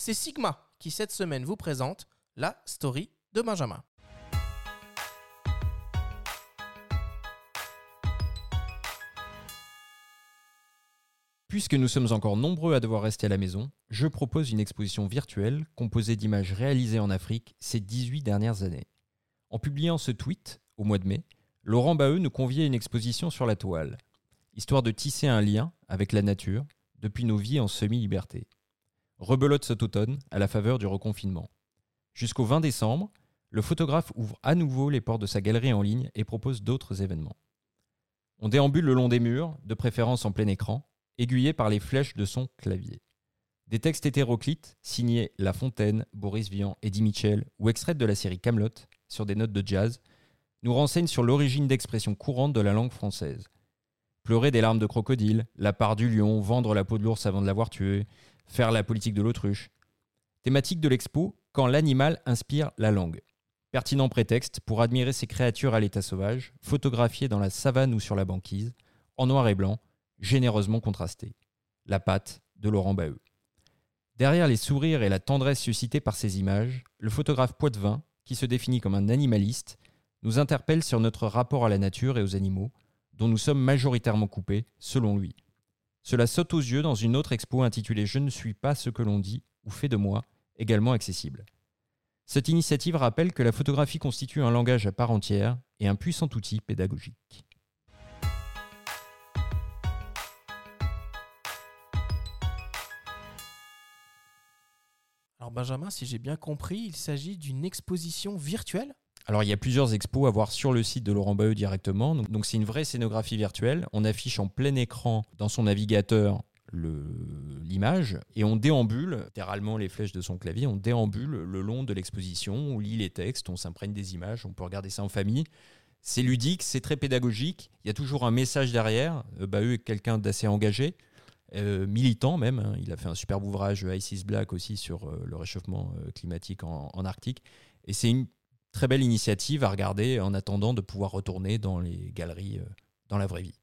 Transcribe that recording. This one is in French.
c'est Sigma qui cette semaine vous présente la story de Benjamin. Puisque nous sommes encore nombreux à devoir rester à la maison, je propose une exposition virtuelle composée d'images réalisées en Afrique ces 18 dernières années. En publiant ce tweet, au mois de mai, Laurent Baheux nous conviait à une exposition sur la toile, histoire de tisser un lien avec la nature depuis nos vies en semi-liberté. Rebelote cet automne à la faveur du reconfinement. Jusqu'au 20 décembre, le photographe ouvre à nouveau les portes de sa galerie en ligne et propose d'autres événements. On déambule le long des murs, de préférence en plein écran, aiguillé par les flèches de son clavier. Des textes hétéroclites, signés La Fontaine, Boris Vian, Eddie Mitchell ou extraits de la série Camelot sur des notes de jazz, nous renseignent sur l'origine d'expressions courantes de la langue française. Pleurer des larmes de crocodile, la part du lion, vendre la peau de l'ours avant de l'avoir tué, faire la politique de l'autruche. Thématique de l'expo, quand l'animal inspire la langue. Pertinent prétexte pour admirer ces créatures à l'état sauvage, photographiées dans la savane ou sur la banquise, en noir et blanc, généreusement contrasté. La patte de Laurent Baheux. Derrière les sourires et la tendresse suscitée par ces images, le photographe Poitvin, qui se définit comme un animaliste, nous interpelle sur notre rapport à la nature et aux animaux, dont nous sommes majoritairement coupés, selon lui. Cela saute aux yeux dans une autre expo intitulée Je ne suis pas ce que l'on dit ou fait de moi, également accessible. Cette initiative rappelle que la photographie constitue un langage à part entière et un puissant outil pédagogique. Alors Benjamin, si j'ai bien compris, il s'agit d'une exposition virtuelle? Alors il y a plusieurs expos à voir sur le site de Laurent Baheux directement. Donc c'est une vraie scénographie virtuelle. On affiche en plein écran dans son navigateur l'image et on déambule, littéralement les flèches de son clavier, on déambule le long de l'exposition, on lit les textes, on s'imprègne des images, on peut regarder ça en famille. C'est ludique, c'est très pédagogique, il y a toujours un message derrière. Euh, Baheux est quelqu'un d'assez engagé, euh, militant même. Hein. Il a fait un superbe ouvrage Ice is Black aussi sur euh, le réchauffement climatique en, en Arctique. Et c'est une très belle initiative à regarder en attendant de pouvoir retourner dans les galeries dans la vraie vie.